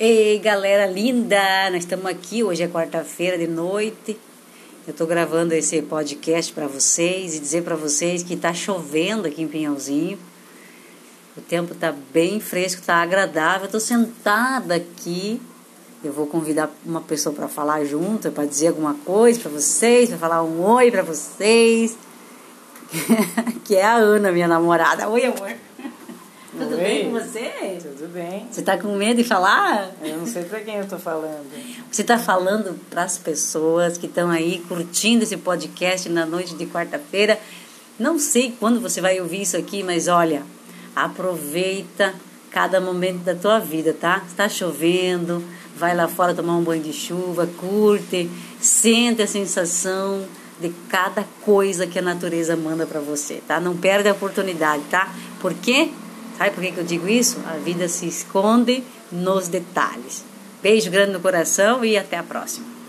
Ei, galera linda! Nós estamos aqui, hoje é quarta-feira de noite. Eu estou gravando esse podcast para vocês e dizer para vocês que está chovendo aqui em Pinhalzinho. O tempo está bem fresco, está agradável. Estou sentada aqui. Eu vou convidar uma pessoa para falar junto, para dizer alguma coisa para vocês, para falar um oi para vocês. que é a Ana, minha namorada. Oi, amor. Tudo Oi. bem com você? Tudo bem? Você tá com medo de falar? Eu não sei pra quem eu tô falando. Você tá falando para as pessoas que estão aí curtindo esse podcast na noite de quarta-feira. Não sei quando você vai ouvir isso aqui, mas olha, aproveita cada momento da tua vida, tá? Está chovendo, vai lá fora tomar um banho de chuva, curte, sente a sensação de cada coisa que a natureza manda para você, tá? Não perde a oportunidade, tá? Por quê? Sabe por que eu digo isso? A vida se esconde nos detalhes. Beijo grande no coração e até a próxima.